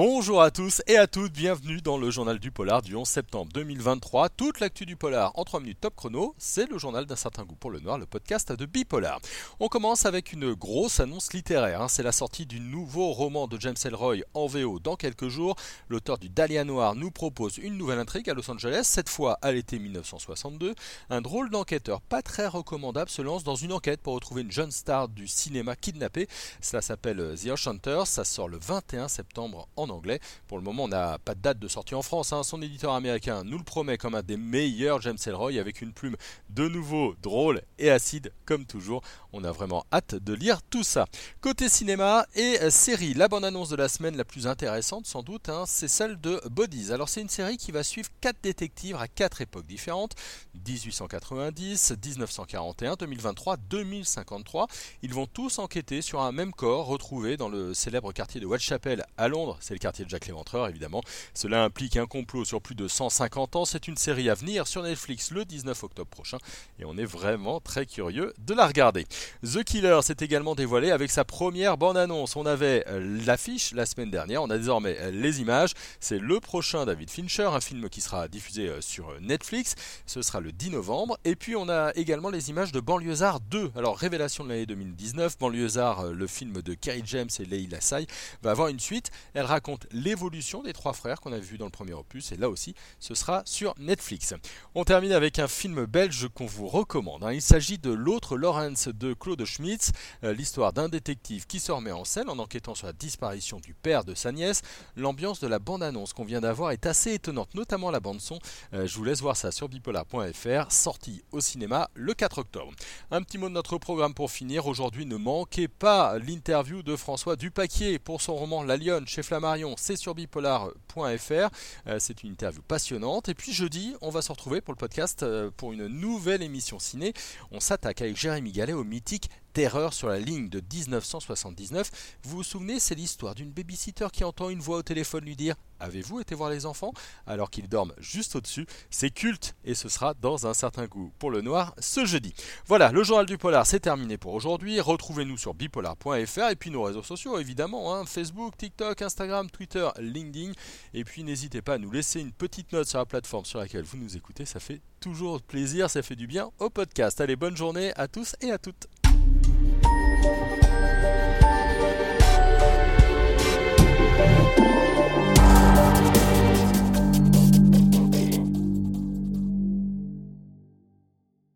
Bonjour à tous et à toutes, bienvenue dans le journal du polar du 11 septembre 2023. Toute l'actu du polar en 3 minutes top chrono, c'est le journal d'un certain goût pour le noir, le podcast de Bipolar. On commence avec une grosse annonce littéraire, hein. c'est la sortie du nouveau roman de James Elroy en VO dans quelques jours. L'auteur du Dahlia Noir nous propose une nouvelle intrigue à Los Angeles, cette fois à l'été 1962. Un drôle d'enquêteur pas très recommandable se lance dans une enquête pour retrouver une jeune star du cinéma kidnappée. Cela s'appelle The Enchanter, ça sort le 21 septembre en anglais. Pour le moment, on n'a pas de date de sortie en France. Hein. Son éditeur américain nous le promet comme un des meilleurs James Ellroy avec une plume de nouveau drôle et acide comme toujours. On a vraiment hâte de lire tout ça. Côté cinéma et série, la bande-annonce de la semaine la plus intéressante sans doute, hein, c'est celle de Bodies. Alors c'est une série qui va suivre quatre détectives à quatre époques différentes 1890, 1941, 2023, 2053. Ils vont tous enquêter sur un même corps retrouvé dans le célèbre quartier de Whitechapel à Londres. C'est le quartier de Jack l'Éventreur évidemment. Cela implique un complot sur plus de 150 ans. C'est une série à venir sur Netflix le 19 octobre prochain et on est vraiment très curieux de la regarder. The Killer s'est également dévoilé avec sa première bande-annonce. On avait euh, l'affiche la semaine dernière, on a désormais euh, les images. C'est le prochain David Fincher, un film qui sera diffusé euh, sur Netflix. Ce sera le 10 novembre. Et puis on a également les images de Banlieusard 2. Alors révélation de l'année 2019, Banlieusard, le film de Kerry James et Leila Say, va avoir une suite. Elle raconte l'évolution des trois frères qu'on a vu dans le premier opus, et là aussi, ce sera sur Netflix. On termine avec un film belge qu'on vous recommande. Hein. Il s'agit de L'autre Lawrence de Claude Schmitz, euh, l'histoire d'un détective qui se remet en scène en enquêtant sur la disparition du père de sa nièce. L'ambiance de la bande-annonce qu'on vient d'avoir est assez étonnante, notamment la bande-son. Euh, je vous laisse voir ça sur bipolar.fr, sorti au cinéma le 4 octobre. Un petit mot de notre programme pour finir. Aujourd'hui, ne manquez pas l'interview de François Dupaquier pour son roman La Lionne chez Flammarion c'est sur bipolar.fr. Euh, c'est une interview passionnante. Et puis jeudi, on va se retrouver pour le podcast euh, pour une nouvelle émission ciné. On s'attaque avec Jérémy Gallet au mythique Terreur sur la ligne de 1979. Vous vous souvenez, c'est l'histoire d'une babysitter qui entend une voix au téléphone lui dire Avez-vous été voir les enfants alors qu'ils dorment juste au-dessus? C'est culte et ce sera dans un certain goût pour le noir ce jeudi. Voilà, le journal du polar c'est terminé pour aujourd'hui. Retrouvez-nous sur bipolar.fr et puis nos réseaux sociaux évidemment hein, Facebook, TikTok, Instagram, Twitter, LinkedIn. Et puis n'hésitez pas à nous laisser une petite note sur la plateforme sur laquelle vous nous écoutez, ça fait toujours plaisir, ça fait du bien au podcast. Allez, bonne journée à tous et à toutes.